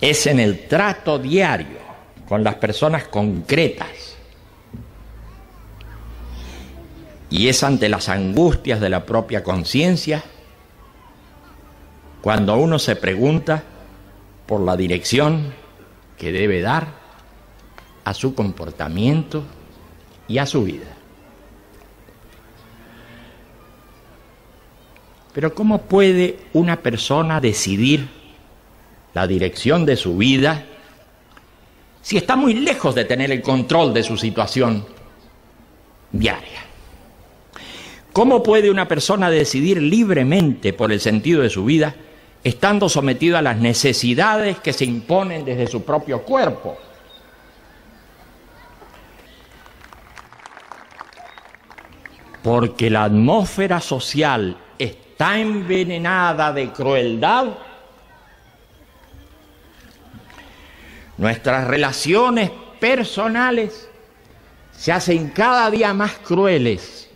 es en el trato diario con las personas concretas y es ante las angustias de la propia conciencia cuando uno se pregunta por la dirección que debe dar a su comportamiento y a su vida. Pero ¿cómo puede una persona decidir la dirección de su vida si está muy lejos de tener el control de su situación diaria? ¿Cómo puede una persona decidir libremente por el sentido de su vida estando sometido a las necesidades que se imponen desde su propio cuerpo? Porque la atmósfera social está envenenada de crueldad, nuestras relaciones personales se hacen cada día más crueles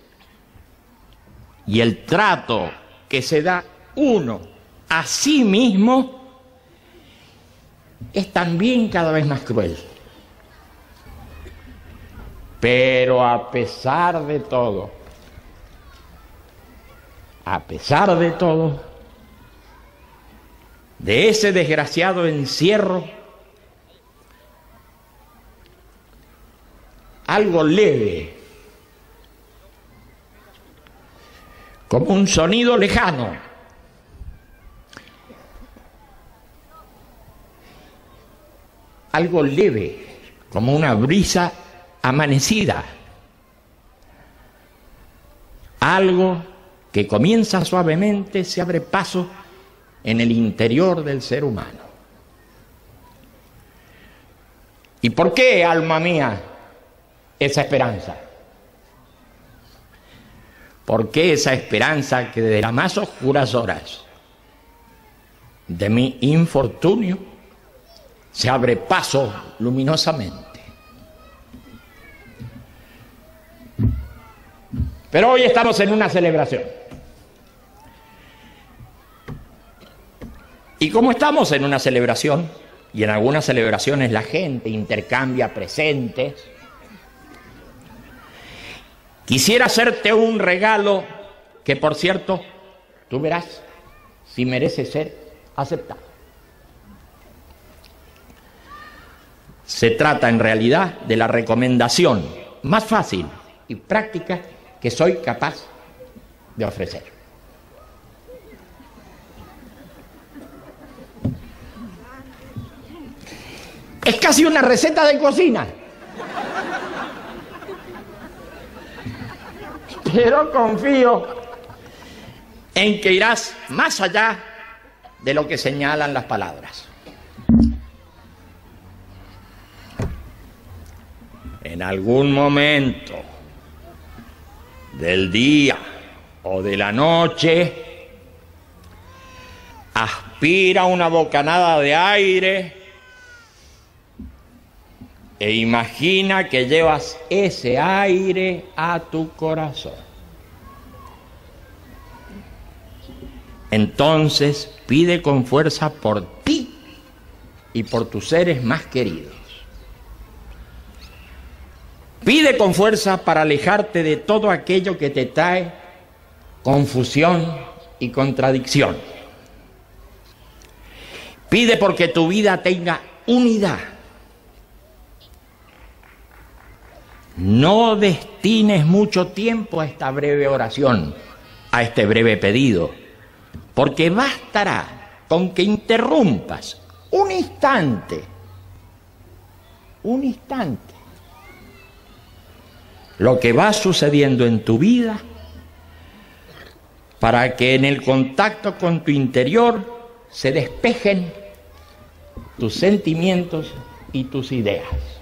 y el trato que se da uno a sí mismo es también cada vez más cruel. Pero a pesar de todo, a pesar de todo, de ese desgraciado encierro, algo leve, como un sonido lejano, algo leve, como una brisa amanecida, algo que comienza suavemente, se abre paso en el interior del ser humano. ¿Y por qué, alma mía, esa esperanza? ¿Por qué esa esperanza que desde las más oscuras horas de mi infortunio se abre paso luminosamente? Pero hoy estamos en una celebración. Y como estamos en una celebración, y en algunas celebraciones la gente intercambia presentes, quisiera hacerte un regalo que, por cierto, tú verás si merece ser aceptado. Se trata en realidad de la recomendación más fácil y práctica que soy capaz de ofrecer. Es casi una receta de cocina. Pero confío en que irás más allá de lo que señalan las palabras. En algún momento del día o de la noche, aspira una bocanada de aire e imagina que llevas ese aire a tu corazón. Entonces pide con fuerza por ti y por tus seres más queridos. Pide con fuerza para alejarte de todo aquello que te trae confusión y contradicción. Pide porque tu vida tenga unidad No destines mucho tiempo a esta breve oración, a este breve pedido, porque bastará con que interrumpas un instante, un instante, lo que va sucediendo en tu vida para que en el contacto con tu interior se despejen tus sentimientos y tus ideas.